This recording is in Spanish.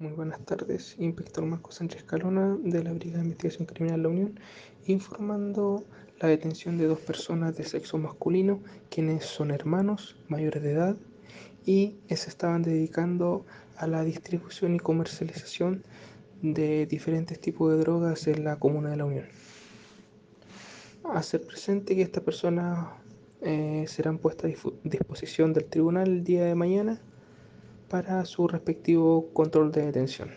Muy buenas tardes, Inspector Marco Sánchez Calona de la Brigada de Investigación Criminal La Unión, informando la detención de dos personas de sexo masculino, quienes son hermanos mayores de edad y se estaban dedicando a la distribución y comercialización de diferentes tipos de drogas en la comuna de La Unión. Hacer presente que estas personas eh, serán puestas a disposición del tribunal el día de mañana para su respectivo control de detención.